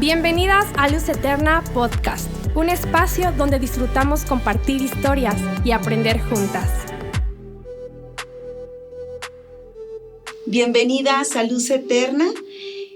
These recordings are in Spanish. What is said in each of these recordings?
Bienvenidas a Luz Eterna Podcast, un espacio donde disfrutamos compartir historias y aprender juntas. Bienvenidas a Luz Eterna.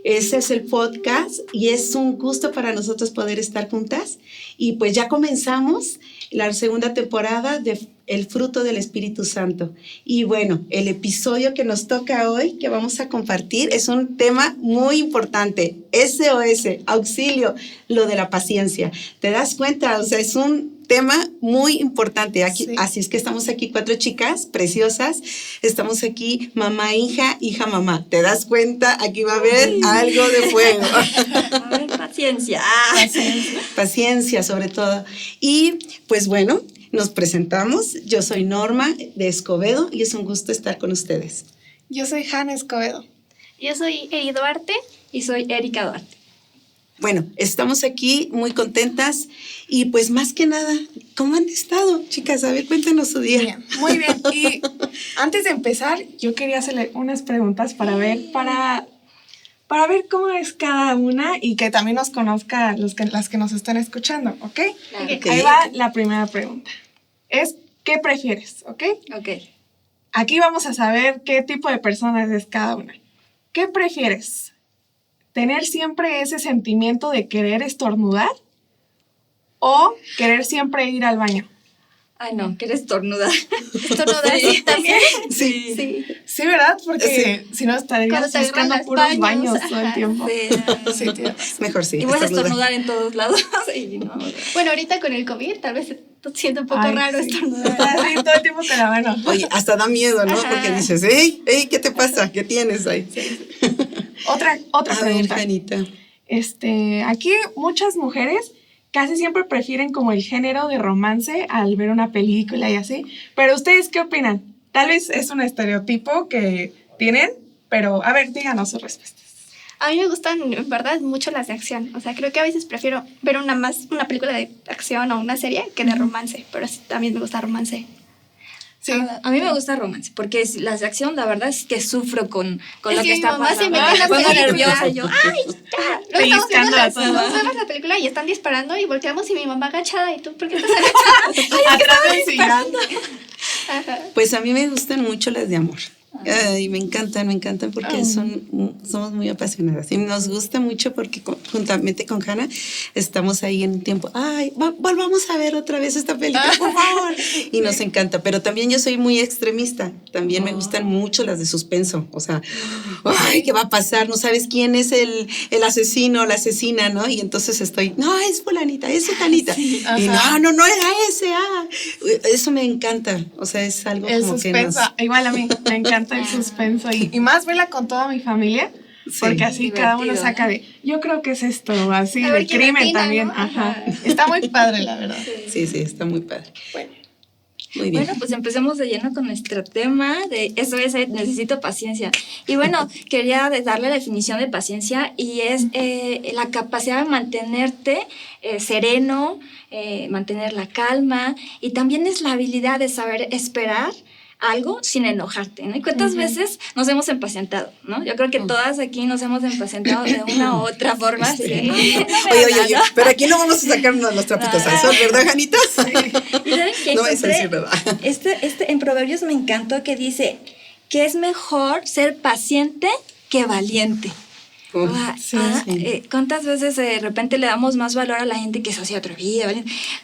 Ese es el podcast y es un gusto para nosotros poder estar juntas. Y pues ya comenzamos la segunda temporada de El fruto del Espíritu Santo. Y bueno, el episodio que nos toca hoy, que vamos a compartir, es un tema muy importante. SOS, auxilio, lo de la paciencia. ¿Te das cuenta? O sea, es un tema muy importante. Aquí, Así es que estamos aquí cuatro chicas preciosas. Estamos aquí mamá, hija, hija, mamá. ¿Te das cuenta? Aquí va a haber algo de fuego. paciencia. paciencia. Paciencia sobre todo. Y pues bueno, nos presentamos. Yo soy Norma de Escobedo y es un gusto estar con ustedes. Yo soy Hanna Escobedo. Yo soy Eri Duarte y soy Erika Duarte. Bueno, estamos aquí muy contentas y pues más que nada, ¿cómo han estado, chicas? A ver, cuéntanos su día. muy bien. Y antes de empezar, yo quería hacerle unas preguntas para ver, para, para ver cómo es cada una y que también nos conozca los que, las que nos están escuchando, ¿ok? Ahí va la primera pregunta. Es, ¿qué prefieres? ¿Ok? Ok. Aquí vamos a saber qué tipo de personas es cada una. ¿Qué prefieres? tener siempre ese sentimiento de querer estornudar o querer siempre ir al baño. Ay, no, querer estornudar. ¿Estornudar sí, también? Sí. sí. Sí, ¿verdad? Porque si no estarías buscando puros baños, todo el tiempo. Sí, Mejor sí. Y vas a estornudar en todos lados. Bueno, ahorita con el COVID tal vez siento un poco raro estornudar. Sí, todo el tiempo con la mano. Oye, hasta da miedo, ¿no? Porque dices, hey, hey, ¿qué te pasa? ¿Qué tienes ahí? Otra, otra pregunta. este, aquí muchas mujeres casi siempre prefieren como el género de romance al ver una película y así. Pero ustedes, ¿qué opinan? Tal vez es un estereotipo que tienen, pero a ver, díganos sus respuestas. A mí me gustan, en verdad, mucho las de acción. O sea, creo que a veces prefiero ver una más una película de acción o una serie que de romance, pero también me gusta romance. Sí. A, mí me gusta romance, porque las de acción, la verdad es que sufro con, con lo que, está pasando. me pongo nerviosa yo, ¡ay, ya! estamos la, vemos la película y están disparando y volteamos y mi mamá agachada y tú, ¿por qué estás agachada? ¡Ay, que disparando! Pues a mí me gustan mucho las de amor. Ay, me encantan, me encantan porque son, somos muy apasionadas y nos gusta mucho porque juntamente con Hanna estamos ahí en un tiempo, ay, volvamos a ver otra vez esta película, por favor. Y nos encanta, pero también yo soy muy extremista, también me gustan oh. mucho las de suspenso, o sea, ay, ¿qué va a pasar? No sabes quién es el, el asesino o la asesina, ¿no? Y entonces estoy, no, es fulanita, es fulanita. y no, no, no era ese, ah. Eso me encanta, o sea, es algo el como suspenso, que igual a mí, me encanta el suspenso y, más verla con toda mi familia. porque así cada uno saca de, yo creo que es esto, así, de crimen también. Ajá. Está muy padre, la verdad. Sí, sí, está muy padre. Bueno. Muy bien. Bueno, pues empecemos de lleno con nuestro tema de eso es, necesito paciencia. Y bueno, quería darle la definición de paciencia y es eh, la capacidad de mantenerte eh, sereno, eh, mantener la calma y también es la habilidad de saber esperar algo sin enojarte, ¿no? ¿Y cuántas veces nos hemos impacientado, ¿no? Yo creo que todas aquí nos hemos impacientado de una u otra forma. Sí. oye, oye, oye, pero aquí no vamos a sacar los trapitos al sol, ¿verdad, Janita? ¿Y saben qué? No es decir verdad. Este, este, en Proverbios me encantó que dice que es mejor ser paciente que valiente. Ah, ah, eh, ¿Cuántas veces de repente le damos más valor a la gente que es así atrevida?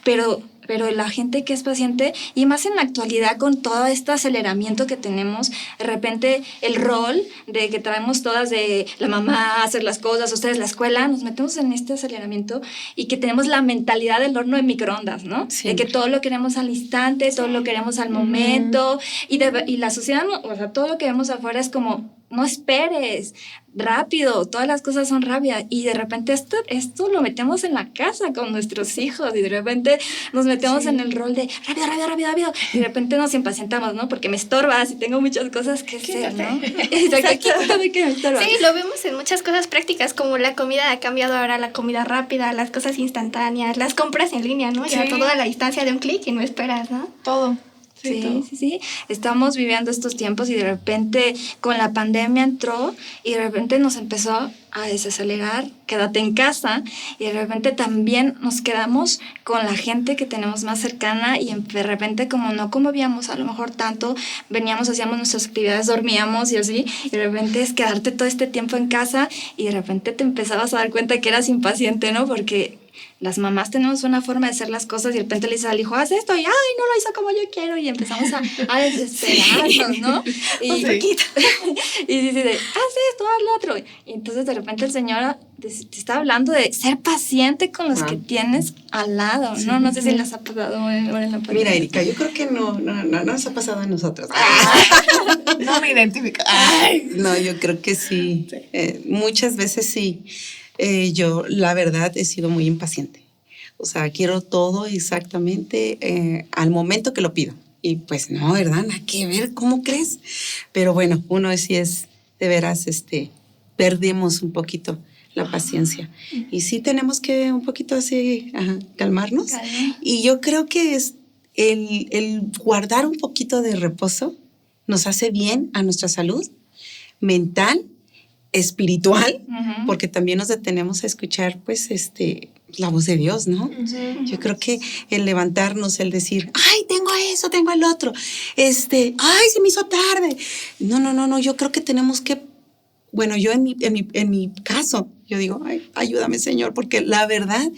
Pero pero la gente que es paciente, y más en la actualidad con todo este aceleramiento que tenemos, de repente el rol de que traemos todas de la mamá hacer las cosas, ustedes la escuela, nos metemos en este aceleramiento y que tenemos la mentalidad del horno de microondas, ¿no? De que todo lo queremos al instante, todo lo queremos al momento, y, de, y la sociedad, o sea, todo lo que vemos afuera es como no esperes, rápido, todas las cosas son rápidas y de repente esto, esto lo metemos en la casa con nuestros hijos y de repente nos metemos en el rol de rápido, rápido, rápido, rápido y de repente nos impacientamos, ¿no? Porque me estorbas y tengo muchas cosas que hacer, ¿no? Sí, lo vemos en muchas cosas prácticas como la comida ha cambiado ahora la comida rápida, las cosas instantáneas, las compras en línea, ¿no? Ya todo a la distancia de un clic y no esperas, ¿no? Todo. Sí, sí, sí. Estamos viviendo estos tiempos y de repente con la pandemia entró y de repente nos empezó a desacelerar, quédate en casa y de repente también nos quedamos con la gente que tenemos más cercana y de repente como no conmovíamos a lo mejor tanto, veníamos, hacíamos nuestras actividades, dormíamos y así, y de repente es quedarte todo este tiempo en casa y de repente te empezabas a dar cuenta que eras impaciente, ¿no? Porque las mamás tenemos una forma de hacer las cosas y de repente le dices al hijo, haz esto, y ay, no lo hizo como yo quiero, y empezamos a, a desesperarnos, ¿no? Y, y dice, haz esto, haz lo otro. Y entonces de repente el Señor te, está hablando de ser paciente con los que tienes al lado, ¿no? No sé si les ha pasado en, la Mira, Erika, yo creo que no, no, no, nos ha pasado a nosotros. Ah. no me identifico. No, yo creo que sí. Eh, muchas veces sí. Eh, yo la verdad he sido muy impaciente. O sea, quiero todo exactamente eh, al momento que lo pido. Y pues no, ¿verdad? Nada que ver, ¿cómo crees? Pero bueno, uno sí es, de veras, este, perdemos un poquito la paciencia. Y sí tenemos que un poquito así calmarnos. Y yo creo que es el, el, guardar un poquito de reposo nos hace bien a nuestra salud mental espiritual, porque también nos detenemos a escuchar, pues, este, la voz de Dios, ¿no? Yo creo que el levantarnos, el decir, ay, tengo eso, tengo el otro, este, ay, se me hizo tarde. No, no, no, no, yo creo que tenemos que, bueno, yo en mi, en mi, en mi caso, yo digo, ay, ayúdame, Señor, porque la verdad,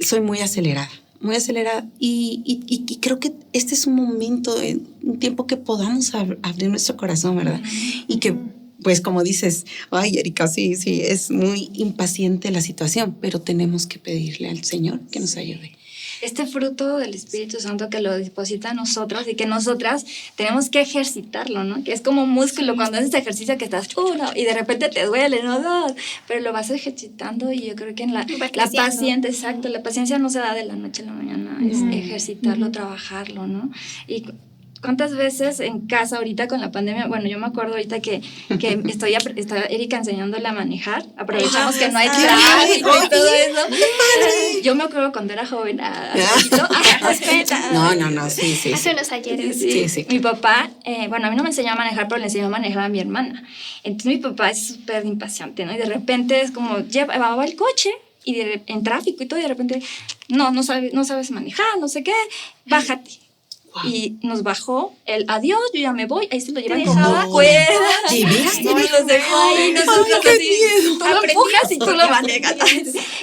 soy muy acelerada muy acelerada y, y, y, creo que este es un momento, un tiempo que podamos abrir nuestro corazón, ¿verdad? Y que pues como dices, ay, Erika, sí, sí, es muy impaciente la situación, pero tenemos que pedirle al Señor que nos ayude. Este fruto del Espíritu Santo que lo deposita a nosotros y que nosotras tenemos que ejercitarlo, ¿no? Que es como un músculo cuando haces ejercicio que estás uno y de repente te duele, no dos, pero lo vas ejercitando y yo creo que en la, la paciencia, exacto, la paciencia no se da de la noche a la mañana, es ejercitarlo, trabajarlo, ¿no? Y ¿Cuántas veces en casa ahorita con la pandemia? Bueno, yo me acuerdo ahorita que, que estoy está Erika enseñándole a manejar. Aprovechamos que no hay tráfico y todo eso. Yo me acuerdo cuando era joven, a, No, no, no, sí, sí. Hace unos ayeres. Sí, sí. Mi papá, eh, bueno, a mí no me enseñó a manejar, pero le enseñó a manejar a mi hermana. Entonces mi papá es súper impaciente, ¿no? Y de repente es como, llevaba el coche y en tráfico y todo, y de repente, no, no, sabes, no sabes manejar, no sé qué, bájate y nos bajó el adiós, yo ya me voy, ahí se lo llevan con la cuerda. Y nos dejó ahí, nosotros así, tú lo empujas y tú lo manejas.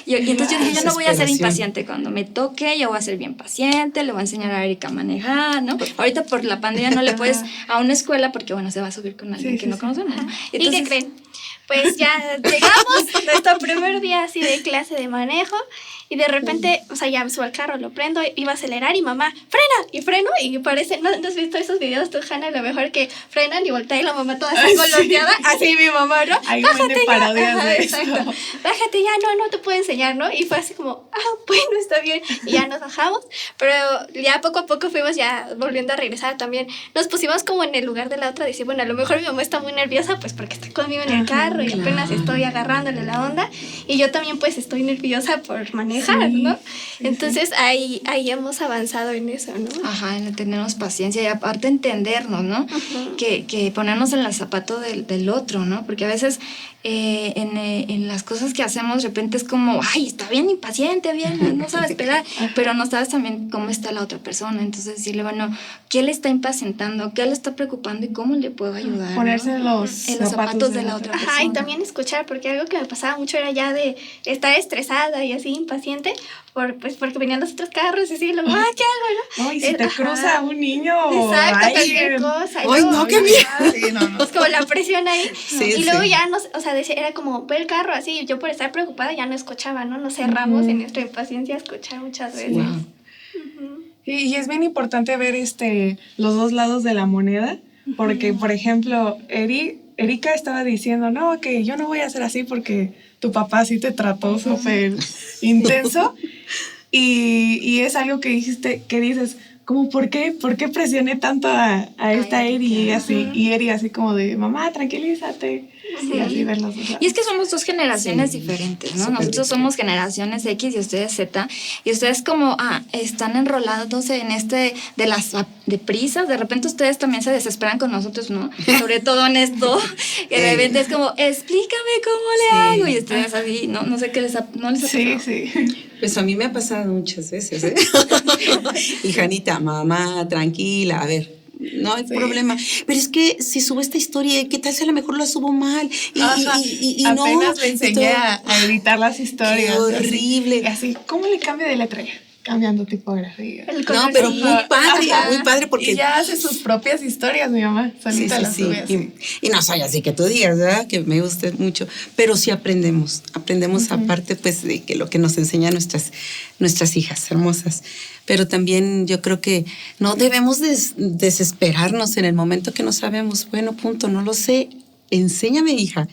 Y, entonces yo dije, yo no voy a ser impaciente cuando me toque, yo voy a ser bien paciente, le voy a enseñar a Erika a manejar, ¿no? Ahorita por la pandemia no le puedes a una escuela porque, bueno, se va a subir con alguien que no conocemos. ¿Y qué creen? Pues ya llegamos nuestro primer día así de clase de manejo y de repente, o sea, ya subo al carro, lo prendo, iba a acelerar y mamá, frena, y freno, y parece, ¿no, has visto esos videos tú, Hanna? Lo mejor que frenan y voltea y la mamá toda así golpeada, así mi mamá, ¿no? Bájate ya, exacto. Bájate ya, no, no te puedo enseñar, ¿no? Y fue así como, ah, bueno, está bien, y ya nos bajamos, pero ya poco a poco fuimos ya volviendo a regresar también, nos pusimos como en el lugar de la otra, decir, bueno, a lo mejor mi mamá está muy nerviosa, pues porque está conmigo en el carro y apenas estoy agarrándole la onda, y yo también pues estoy nerviosa por manejar ¿no? Entonces ahí, ahí hemos avanzado en eso, ¿no? Ajá, en tenernos paciencia y aparte entendernos, ¿no? que, que, ponernos en el zapato del, del, otro, ¿no? Porque a veces eh, en, eh, en, las cosas que hacemos de repente es como, ay, está bien impaciente, bien, no sabe esperar, pero no sabes también cómo está la otra persona. Entonces decirle, bueno, ¿qué le está impacientando? ¿Qué le está preocupando y cómo le puedo ayudar? Ponerse los, en los zapatos, de, la otra persona. Ajá, y también escuchar, porque algo que me pasaba mucho era ya de estar estresada y así impaciente, por, pues porque venían los otros carros y así, luego, ah, ¿qué hago? No? y si te cruza un niño. Exacto, cualquier cosa. Ay, no, qué miedo. Pues como la presión ahí. y luego ya, no, o sea, era como, ve el carro así, yo por estar preocupada ya no escuchaba, ¿no? Nos cerramos en nuestra impaciencia a escuchar muchas veces. y, es bien importante ver este, los dos lados de la moneda, porque, por ejemplo, Eri, Erika estaba diciendo, no, que yo no voy a hacer así porque tu papá sí te trató súper intenso. Y, y, es algo que dijiste, que dices, como, ¿por qué? ¿Por qué presioné tanto a, a esta Eri? Y así, y Eri así como de, mamá, tranquilízate. Y es que somos dos generaciones diferentes, ¿no? Nosotros somos generaciones X y ustedes Z. Y ustedes como, ah, están enrolados en este de las de prisas. De repente ustedes también se desesperan con nosotros, ¿no? Sobre todo en esto. Que de repente es como, explícame cómo le hago. Y ustedes así, no, no sé qué les ha, no les ha Sí, sí. Pues a mí me ha pasado muchas veces, ¿eh? y Janita, mamá, tranquila, a ver, no hay problema. Pero es que si subo esta historia, ¿qué tal si a lo mejor la subo mal? Y, y, y, Apenas me enseñé a, editar las historias. Qué horrible. Así, ¿cómo le cambio de letra? Cambiando tipografía. No, pero muy padre, muy padre porque... Y ya hace sus propias historias, mi mamá, solita las sube. Y, no soy así que tú digas, ¿verdad? Que me guste mucho, pero sí aprendemos, aprendemos aparte pues de que lo que nos enseñan nuestras, nuestras hijas hermosas. Pero también yo creo que no debemos desesperarnos en el momento que no sabemos, bueno, punto, no lo sé, enséñame, hija.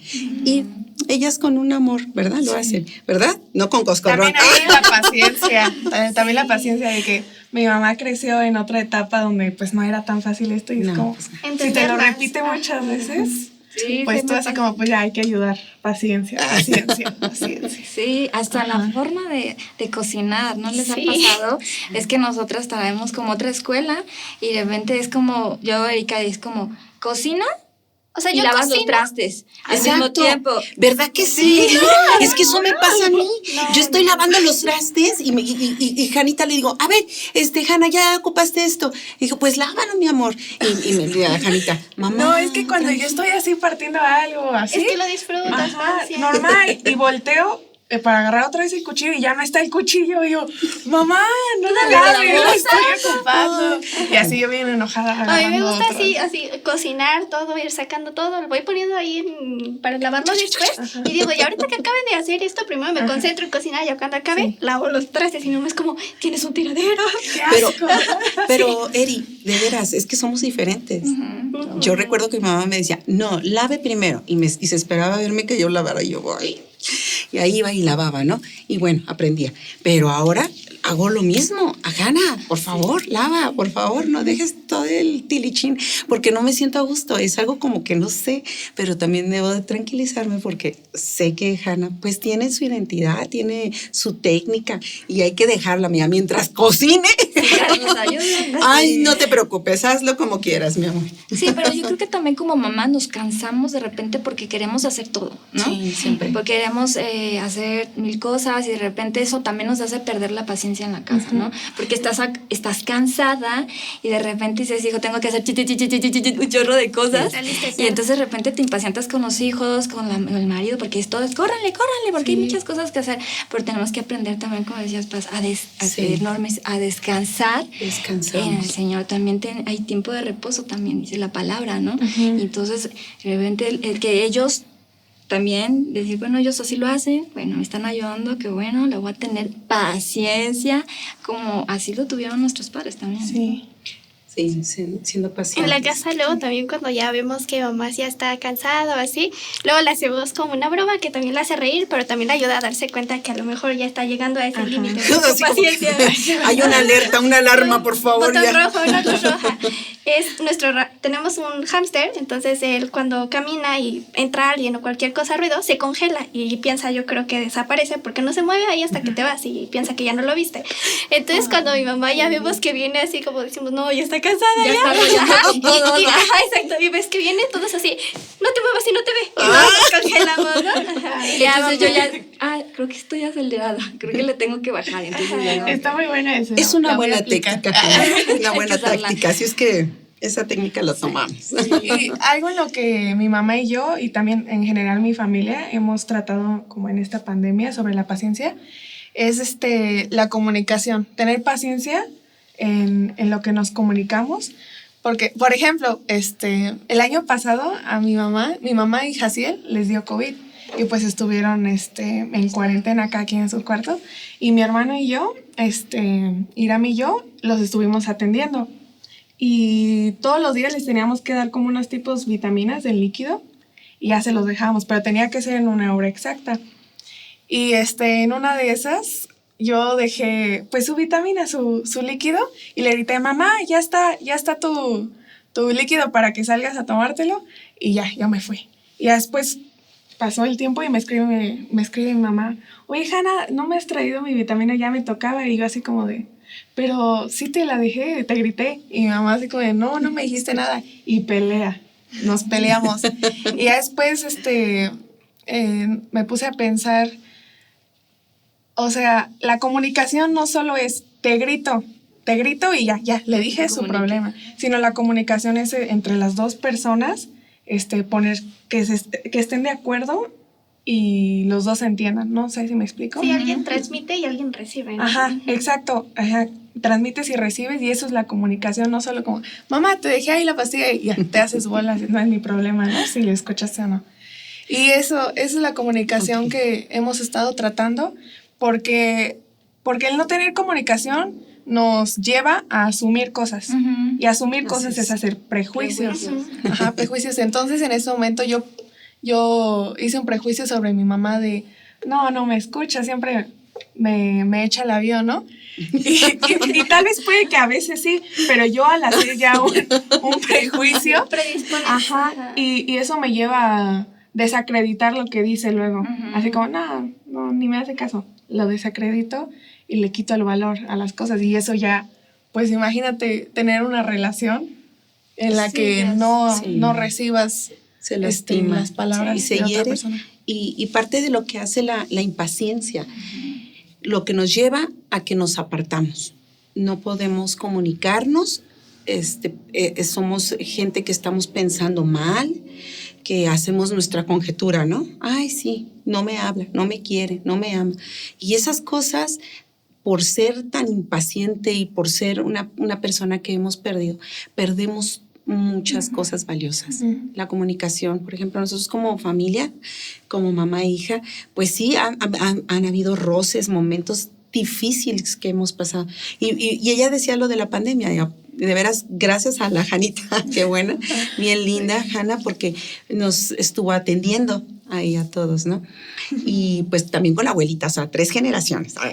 Y ellas con un amor, ¿verdad? Lo hacen, ¿verdad? No con coscorrón. También la paciencia, también la paciencia de que mi mamá creció en otra etapa donde pues no era tan fácil esto y es como, pues, si te lo repite muchas veces, pues tú así como, pues ya hay que ayudar, paciencia, paciencia, paciencia. Sí, hasta la forma de, de, cocinar, ¿no les ha pasado? Es que nosotras traemos como otra escuela y de repente es como, yo, Erika, es como, cocina o sea, y yo lavas los trastes al mismo tiempo. ¿Verdad que sí? es que eso me pasa a mí. yo estoy lavando los trastes y, y, y, Janita le digo, a ver, este, Jana, ya ocupaste esto. Y dijo, pues lávalo, mi amor. Y, me dice Janita, mamá. No, es que cuando yo estoy así partiendo algo, así. Es que lo disfrutas. normal. Y volteo para agarrar otra vez el cuchillo y ya no está el cuchillo. Y yo, mamá, no la laves, lo estoy ocupando. Y así yo bien enojada. A mí me gusta así, así, cocinar todo, ir sacando todo, lo voy poniendo ahí para lavarlo después. Y digo, y ahorita que acaben de hacer esto, primero me concentro en cocinar, ya cuando acabe, lavo los trastes y no es como, tienes un tiradero. Pero, pero, Eri, de veras, es que somos diferentes. Yo recuerdo que mi mamá me decía, no, lave primero. Y, me, y se esperaba verme que yo lavara. Y yo, voy y ahí iba y lavaba, ¿no? Y bueno, aprendía. Pero ahora hago lo mismo. Agana, por favor, lava, por favor, no dejes todo el tilichín, porque no me siento a gusto. Es algo como que no sé, pero también debo de tranquilizarme porque sé que Hanna pues tiene su identidad, tiene su técnica y hay que dejarla, mía, mientras cocine. Ay, no te preocupes, hazlo como quieras, mi amor. Sí, pero yo creo que también como mamá nos cansamos de repente porque queremos hacer todo, ¿no? Sí, siempre. Porque queremos eh, hacer mil cosas y de repente eso también nos hace perder la paciencia en la casa, ¿no? Porque estás, estás cansada y de repente dices, hijo, tengo que hacer un chorro de cosas. Y entonces de repente te impacientas con los hijos, con, el marido, porque es todo, es córranle, córranle, porque hay muchas cosas que hacer. Pero tenemos que aprender también, como decías, pues, a, des, a, a descansar. Descansar. En el Señor también hay tiempo de reposo, también dice la palabra, ¿no? Y entonces, de repente, el que ellos también decir, bueno, ellos así lo hacen, bueno, me están ayudando, que bueno, le voy a tener paciencia, como así lo tuvieron nuestros padres también. Sí. Sí, siendo pacientes. En la casa luego también cuando ya vemos que mamá ya está cansada o así, luego le hacemos como una broma que también la hace reír, pero también le ayuda a darse cuenta que a lo mejor ya está llegando a ese límite. Hay una alerta, una alarma, por favor. Botón rojo, una luz roja. Es nuestro, tenemos un hámster, entonces él cuando camina y entra alguien o cualquier cosa ruido, se congela y piensa yo creo que desaparece porque no se mueve ahí hasta que te vas y piensa que ya no lo viste. Entonces cuando mi mamá ya vemos que viene así como decimos, no, ya está cansada ya. y, exacto, y ves que viene todos así, no te muevas y no te ve. Y ah. nos congelamos, ¿no? entonces yo ya, ah, creo que estoy acelerada, creo que le tengo que bajar. Entonces Está muy buena eso. Es una buena técnica, una buena táctica, así es que esa técnica la tomamos. Y algo en lo que mi mamá y yo, y también en general mi familia, hemos tratado como en esta pandemia sobre la paciencia, es este, la comunicación, tener paciencia en, en lo que nos comunicamos. Porque, por ejemplo, este, el año pasado a mi mamá, mi mamá y Jaciel les dio COVID y pues estuvieron este, en cuarentena acá aquí en su cuarto y mi hermano y yo, este, Iram y yo, los estuvimos atendiendo y todos los días les teníamos que dar como unos tipos vitaminas del líquido y ya se los dejábamos, pero tenía que ser en una hora exacta. Y este, en una de esas, yo dejé pues su vitamina, su, su líquido, y le grité, mamá, ya está, ya está tu, tu líquido para que salgas a tomártelo, y ya, yo me fui. Y después pasó el tiempo y me escribe, me escribe mi mamá, oye, Hanna, no me has traído mi vitamina, ya me tocaba, y yo así como de, pero sí te la dejé, te grité, y mi mamá así como de, no, no me dijiste nada, y pelea, nos peleamos. y ya después, este, eh, me puse a pensar, o sea, la comunicación no solo es te grito, te grito y ya, ya, le dije su problema, sino la comunicación es eh, entre las dos personas, este, poner que, que estén de acuerdo y los dos entiendan, no sé si me explico. Sí, alguien transmite y alguien recibe. Ajá, exacto, ajá, transmites y recibes y eso es la comunicación, no solo como, mamá, te dejé ahí la pastilla y ya te haces bolas, no es mi problema, ¿no? Si lo escuchaste o no. Y eso, esa es la comunicación que hemos estado tratando, porque, porque el no tener comunicación nos lleva a asumir cosas. Y asumir cosas es. hacer prejuicios. Ajá, prejuicios. Entonces, en ese momento yo, yo hice un prejuicio sobre mi mamá de, no, no me escucha, siempre me, me echa el avión, ¿no? Y, tal vez puede que a veces sí, pero yo al hacer ya un, un prejuicio, ajá, y, y, eso me lleva a desacreditar lo que dice luego. Así como, no, no, ni me hace caso lo desacredito y le quito el valor a las cosas. Y eso ya, pues imagínate tener una relación en la que no, no recibas se este, las palabras y se de otra persona. Y, parte de lo que hace la, impaciencia, lo que nos lleva a que nos apartamos. No podemos comunicarnos, este, eh, somos gente que estamos pensando mal, que hacemos nuestra conjetura, ¿no? Ay, sí, no me habla, no me quiere, no me ama. Y esas cosas, por ser tan impaciente y por ser una, una persona que hemos perdido, perdemos muchas cosas valiosas. La comunicación, por ejemplo, nosotros como familia, como mamá e hija, pues sí, han, han, habido roces, momentos difíciles que hemos pasado. Y, y, ella decía lo de la pandemia, de veras, gracias a la Janita, qué buena, bien linda, Hanna, porque nos estuvo atendiendo ahí a todos, ¿no? Y pues también con la abuelita, o sea, tres generaciones.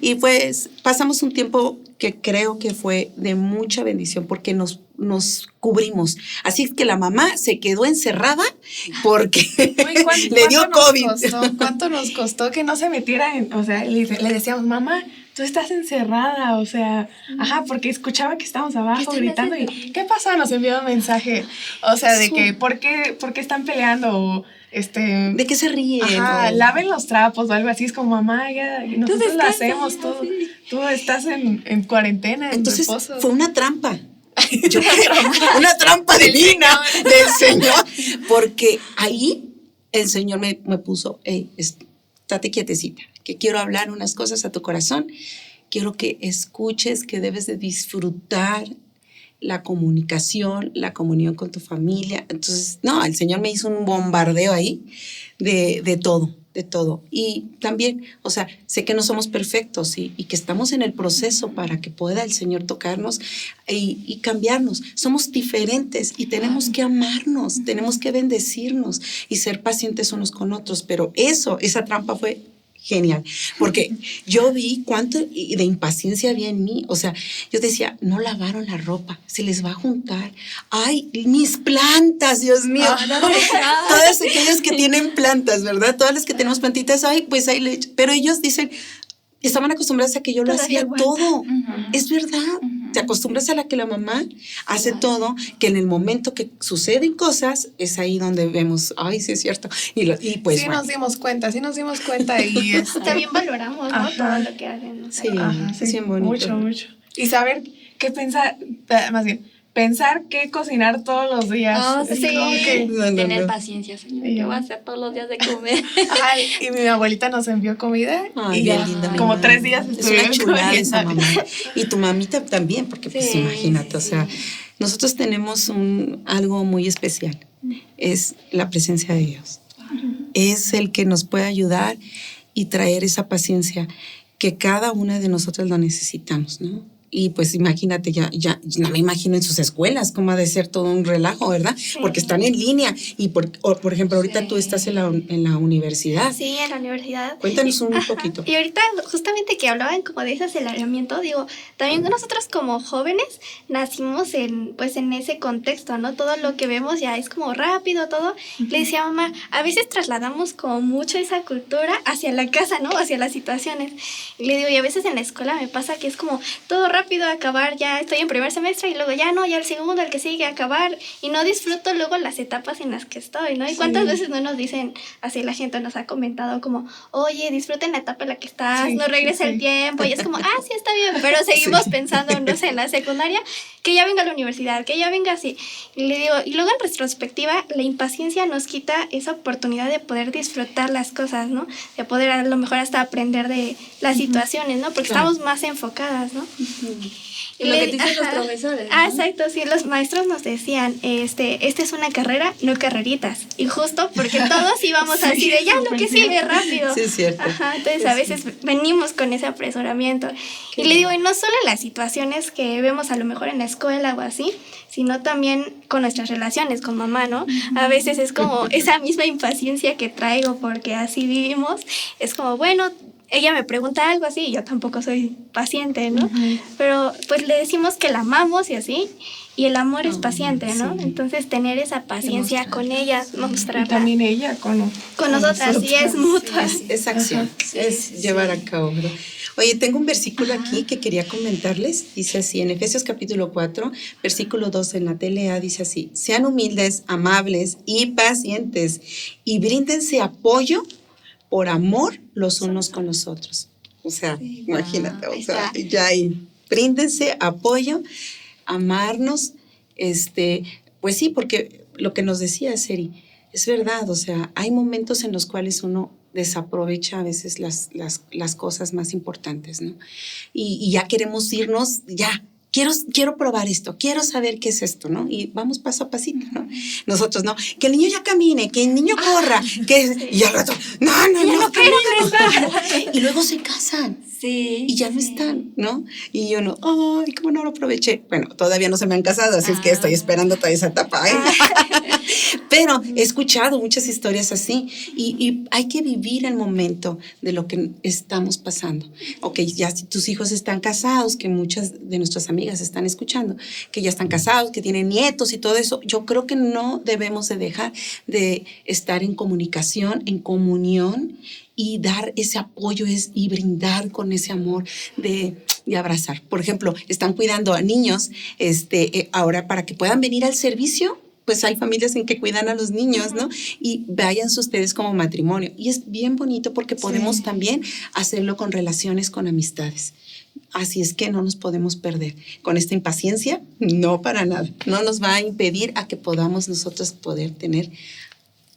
Y pues pasamos un tiempo que creo que fue de mucha bendición porque nos, nos cubrimos. Así que la mamá se quedó encerrada porque le dio COVID. ¿Cuánto nos costó que no se metiera en, o sea, le, le decíamos, mamá, tú estás encerrada, o sea, ajá, porque escuchaba que estábamos abajo gritando y ¿qué pasó? Nos envió un mensaje, o sea, de que ¿por qué, por qué están peleando? este, ¿De qué se ríen? Ajá, laven los trapos o algo así, es como mamá, ya, nosotros lo hacemos, tú, tú estás en, en cuarentena, Entonces, fue una trampa. una trampa divina del Señor, porque ahí el Señor me, me puso, hey, estate quietecita, que quiero hablar unas cosas a tu corazón, quiero que escuches que debes de disfrutar la comunicación, la comunión con tu familia. Entonces, no, el Señor me hizo un bombardeo ahí de, de todo, de todo. Y también, o sea, sé que no somos perfectos y, y que estamos en el proceso para que pueda el Señor tocarnos y, y, cambiarnos. Somos diferentes y tenemos que amarnos, tenemos que bendecirnos y ser pacientes unos con otros. Pero eso, esa trampa fue genial, porque yo vi cuánto de impaciencia había en mí, o sea, yo decía, no lavaron la ropa, se les va a juntar, ay, mis plantas, Dios mío, ah, todas aquellas que tienen plantas, ¿verdad? Todas las que tenemos plantitas, ay, pues ahí le pero ellos dicen, estaban acostumbrados a que yo lo hacía todo. Es verdad. Te acostumbras a la que la mamá hace todo, que en el momento que suceden cosas, es ahí donde vemos, ay, sí es cierto. Y, y pues. Sí, nos dimos cuenta, sí nos dimos cuenta. Y También valoramos, ¿no? Todo lo que hacen. Sí, sí, sí, bonito. Mucho, mucho. Y saber qué pensar, eh, más bien, pensar qué cocinar todos los días. Oh, sí. Que, Tener paciencia, señor. ¿Qué voy a hacer todos los días de comer? Ay, y mi abuelita nos envió comida. Ay, y ya, linda, como tres días Es una chulada esa mamá. Y tu mamita también, porque pues imagínate, o sea, nosotros tenemos un, algo muy especial. Es la presencia de Dios. Es el que nos puede ayudar y traer esa paciencia que cada una de nosotras lo necesitamos, ¿no? Y pues imagínate, ya, ya no me imagino en sus escuelas cómo ha de ser todo un relajo, ¿verdad? Porque están en línea y por, por ejemplo, ahorita tú estás en la, en la universidad. Sí, en la universidad. Cuéntanos un poquito. Y ahorita justamente que hablaban como de ese aceleramiento, digo, también nosotros como jóvenes nacimos en pues en ese contexto, ¿no? Todo lo que vemos ya es como rápido, todo. Le decía a mamá, a veces trasladamos como mucho esa cultura hacia la casa, ¿no? Hacia las situaciones. Y le digo, y a veces en la escuela me pasa que es como todo rápido acabar, ya estoy en primer semestre y luego ya no, ya el segundo, el que sigue, acabar y no disfruto luego las etapas en las que estoy, ¿no? Y cuántas veces no nos dicen, así la gente nos ha comentado como, oye, disfruten la etapa en la que estás, no regresa el tiempo y es como, ah, sí, está bien, pero seguimos pensando, no sé, en la secundaria, que ya venga a la universidad, que ya venga así. Y le digo, y luego en retrospectiva, la impaciencia nos quita esa oportunidad de poder disfrutar las cosas, ¿no? De poder a lo mejor hasta aprender de las situaciones, ¿no? Porque estamos más enfocadas, ¿no? Y lo que dicen los profesores. Ah, exacto, sí, los maestros nos decían, este, esta es una carrera, no carreritas. Y justo porque todos íbamos así de ya, lo que sigue rápido. Sí, es cierto. Ajá, entonces a veces venimos con ese apresuramiento. y le digo, y no solo las situaciones que vemos a lo mejor en la escuela o así, sino también con nuestras relaciones con mamá, ¿no? A veces es como esa misma impaciencia que traigo porque así vivimos, es como, bueno, ella me pregunta algo así y yo tampoco soy paciente, ¿no? Pero pues le decimos que la amamos y así, y el amor es paciente, ¿no? Entonces tener esa paciencia con ella, mostrarla. Y también ella con, con, nosotras, sí es mutua. Es, acción, es llevar a cabo. Oye, tengo un versículo aquí que quería comentarles. Dice así, en Efesios capítulo 4, versículo 2 en la TLA, dice así, sean humildes, amables y pacientes y bríndense apoyo por amor los unos con los otros. O sea, imagínate, o sea, ya ahí, bríndense apoyo, amarnos, este, pues sí, porque lo que nos decía Seri, es verdad, o sea, hay momentos en los cuales uno desaprovecha a veces las, las, las cosas más importantes, ¿no? Y, y ya queremos irnos, ya, quiero, quiero probar esto, quiero saber qué es esto, ¿no? Y vamos paso a pasito, ¿no? Nosotros, ¿no? Que el niño ya camine, que el niño corra, que... Y al rato, no, no, no, no, Y luego se casan. Sí. Y ya no están, ¿no? Y yo no, ay, ¿cómo no lo aproveché? Bueno, todavía no se me han casado, así es que estoy ah. esperando toda esa etapa, ¿eh? Ah. Pero he escuchado muchas historias así y, hay que vivir el momento de lo que estamos pasando. Ok, ya si tus hijos están casados, que muchas de nuestras amigas están escuchando, que ya están casados, que tienen nietos y todo eso, yo creo que no debemos de dejar de estar en comunicación, en comunión y dar ese apoyo es, y brindar con ese amor de, de, abrazar. Por ejemplo, están cuidando a niños este, eh, ahora para que puedan venir al servicio. Pues hay familias en que cuidan a los niños, ¿no? Y vayan ustedes como matrimonio. Y es bien bonito porque podemos también hacerlo con relaciones, con amistades. Así es que no nos podemos perder. Con esta impaciencia, no para nada. No nos va a impedir a que podamos nosotros poder tener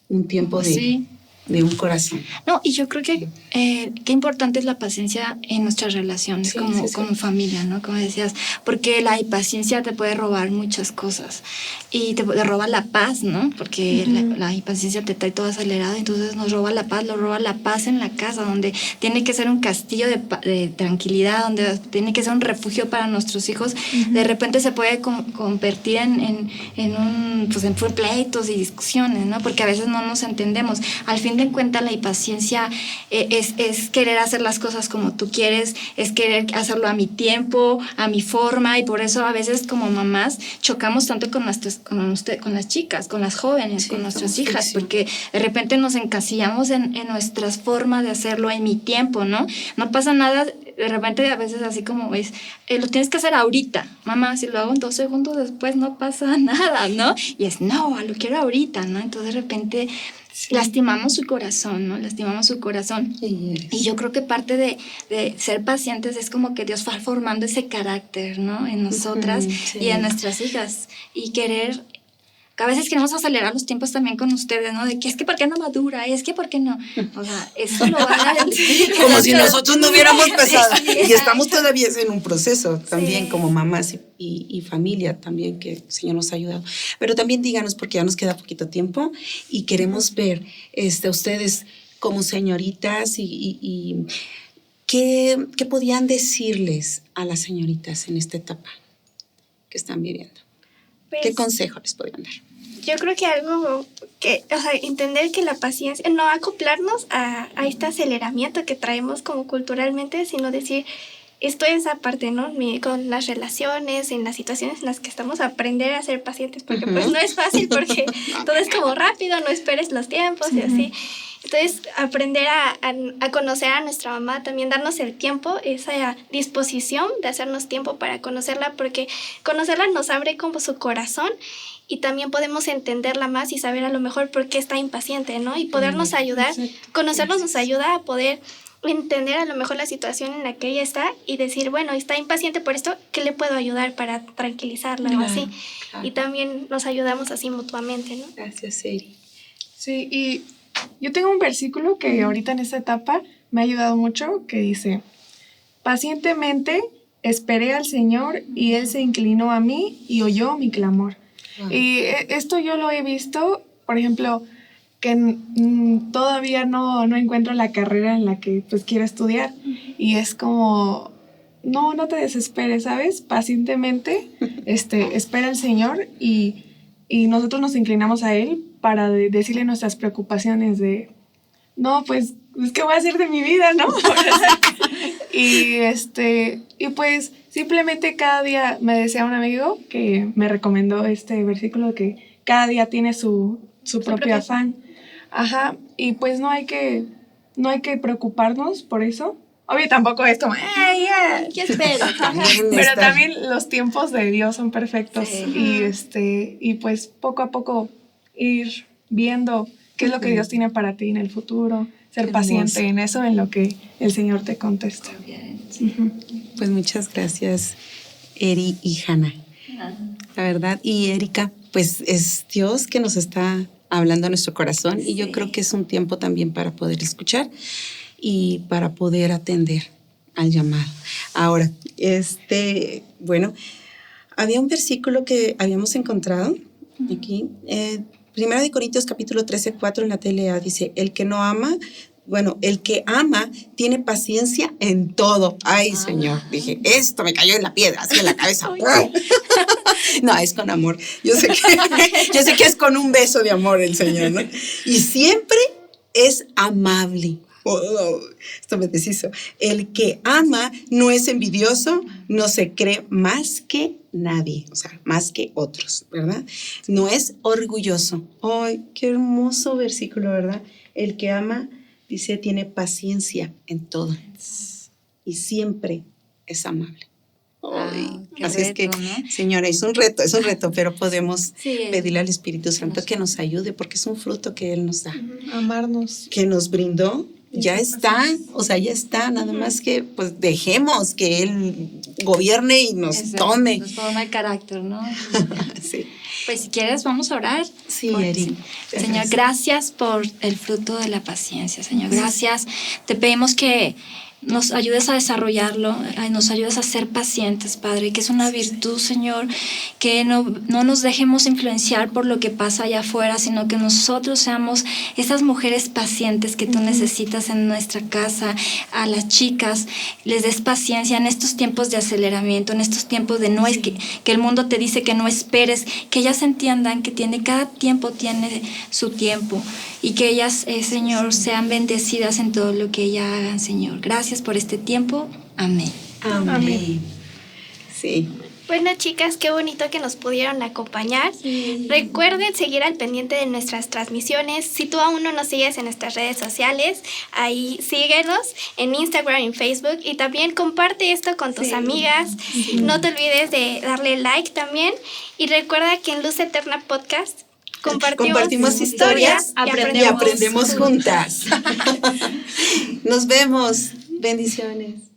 un tiempo de, de un corazón. No, y yo creo que eh, qué importante es la paciencia en nuestras relaciones como, como familia, ¿no? Como decías, porque la impaciencia te puede robar muchas cosas y te, roba la paz, ¿no? Porque la, impaciencia te trae todo acelerado, entonces nos roba la paz, nos roba la paz en la casa, donde tiene que ser un castillo de, tranquilidad, donde tiene que ser un refugio para nuestros hijos. De repente se puede convertir en, en, en, un, pues en pleitos y discusiones, ¿no? Porque a veces no nos entendemos. Al fin en cuenta la impaciencia eh, es, es, querer hacer las cosas como tú quieres, es querer hacerlo a mi tiempo, a mi forma, y por eso a veces como mamás chocamos tanto con, nuestras, con, usted, con las chicas, con las jóvenes, con nuestras hijas, porque de repente nos encasillamos en, en nuestras formas de hacerlo en mi tiempo, ¿no? No pasa nada de repente a veces así como es, eh, lo tienes que hacer ahorita, mamá, si lo hago en dos segundos después no pasa nada, ¿no? Y es, no, lo quiero ahorita, ¿no? Entonces de repente lastimamos su corazón, ¿no? Lastimamos su corazón. Y yo creo que parte de, de, ser pacientes es como que Dios va formando ese carácter, ¿no? En nosotras y en nuestras hijas. Y querer a veces queremos acelerar los tiempos también con ustedes, ¿no? De que es que ¿por qué no madura? Y es que ¿por qué no? O sea, eso lo van a... como si nosotros no hubiéramos pasado. y estamos todavía en un proceso también como mamás y, y, familia también que el Señor nos ha ayudado. Pero también díganos, porque ya nos queda poquito tiempo y queremos ver este, ustedes como señoritas y ¿qué, ¿qué podían decirles a las señoritas en esta etapa que están viviendo? ¿Qué pues consejo les podrían dar? Yo creo que algo que, o sea, entender que la paciencia, no acoplarnos a, a este aceleramiento que traemos como culturalmente, sino decir, esto es aparte, ¿no? con las relaciones, en las situaciones en las que estamos, aprender a ser pacientes, porque pues no es fácil, porque todo es como rápido, no esperes los tiempos y así. Entonces, aprender a, a, conocer a nuestra mamá, también darnos el tiempo, esa disposición de hacernos tiempo para conocerla, porque conocerla nos abre como su corazón y también podemos entenderla más y saber a lo mejor por qué está impaciente, ¿no? Y podernos ayudar, conocernos nos ayuda a poder entender a lo mejor la situación en la que ella está y decir, bueno, está impaciente por esto, ¿qué le puedo ayudar para tranquilizarla o así? Y también nos ayudamos así mutuamente, ¿no? Gracias, Eri. Sí, y yo tengo un versículo que ahorita en esta etapa me ha ayudado mucho, que dice, pacientemente esperé al Señor y Él se inclinó a mí y oyó mi clamor. Y e, esto yo lo he visto, por ejemplo, que mm, todavía no, no, encuentro la carrera en la que pues quiero estudiar. Y es como no no te desesperes sabes pacientemente este espera al Señor y, y nosotros nos inclinamos a él para decirle nuestras preocupaciones de no pues es que voy a hacer de mi vida no y este y pues simplemente cada día me decía un amigo que me recomendó este versículo que cada día tiene su, su, propio afán. Ajá, y pues no hay que, no hay que preocuparnos por eso. Obvio, tampoco es como, ¡ay, ya! espero? Pero también los tiempos de Dios son perfectos y, este, y pues poco a poco ir viendo qué es lo que Dios tiene para ti en el futuro, ser paciente en eso, en lo que el Señor te contesta. Pues muchas gracias, Eri y Hanna. La verdad, y Erika, pues es Dios que nos está hablando a nuestro corazón y yo creo que es un tiempo también para poder escuchar y para poder atender al llamado. Ahora, este, bueno, había un versículo que habíamos encontrado aquí, eh, Primera de Corintios capítulo 13, 4 en la TLA dice, el que no ama, bueno, el que ama tiene paciencia en todo. Ay, Señor, dije, esto me cayó en la piedra, así en la cabeza. no, es con amor. Yo sé, que, yo sé que es con un beso de amor el Señor, ¿no? Y siempre es amable. Oh, esto me deshizo. El que ama no es envidioso, no se cree más que nadie, o sea, más que otros, ¿verdad? No es orgulloso. Ay, qué hermoso versículo, ¿verdad? El que ama, dice, tiene paciencia en todo y siempre es amable. Ah, así es que, señora, es un reto, es un reto, pero podemos pedirle al Espíritu Santo que nos ayude porque es un fruto que Él nos da. Amarnos. Que nos brindó, ya está, o sea, ya está, nada más que pues dejemos que Él gobierne y nos tome. Nos tome el carácter, ¿no? sí. Pues si quieres, vamos a orar. Sí, Eri. Señor, gracias por el fruto de la paciencia, Señor. Gracias. Te pedimos que nos ayudes a desarrollarlo, nos ayudes a ser pacientes, Padre, que es una virtud, Señor, que no, no, nos dejemos influenciar por lo que pasa allá afuera, sino que nosotros seamos esas mujeres pacientes que tú necesitas en nuestra casa, a las chicas, les des paciencia en estos tiempos de aceleramiento, en estos tiempos de no es que, que el mundo te dice que no esperes, que ellas entiendan que tiene, cada tiempo tiene su tiempo y que ellas, eh, Señor, sean bendecidas en todo lo que ellas hagan, Señor. Gracias por este tiempo. Amén. Amén. Sí. Bueno, chicas, qué bonito que nos pudieron acompañar. Recuerden seguir al pendiente de nuestras transmisiones. Si tú aún no nos sigues en nuestras redes sociales, ahí síguenos en Instagram y Facebook. Y también comparte esto con tus amigas. No te olvides de darle like también. Y recuerda que en Luz Eterna Podcast compartimos, historias, y aprendemos juntas. Nos vemos. Bendiciones.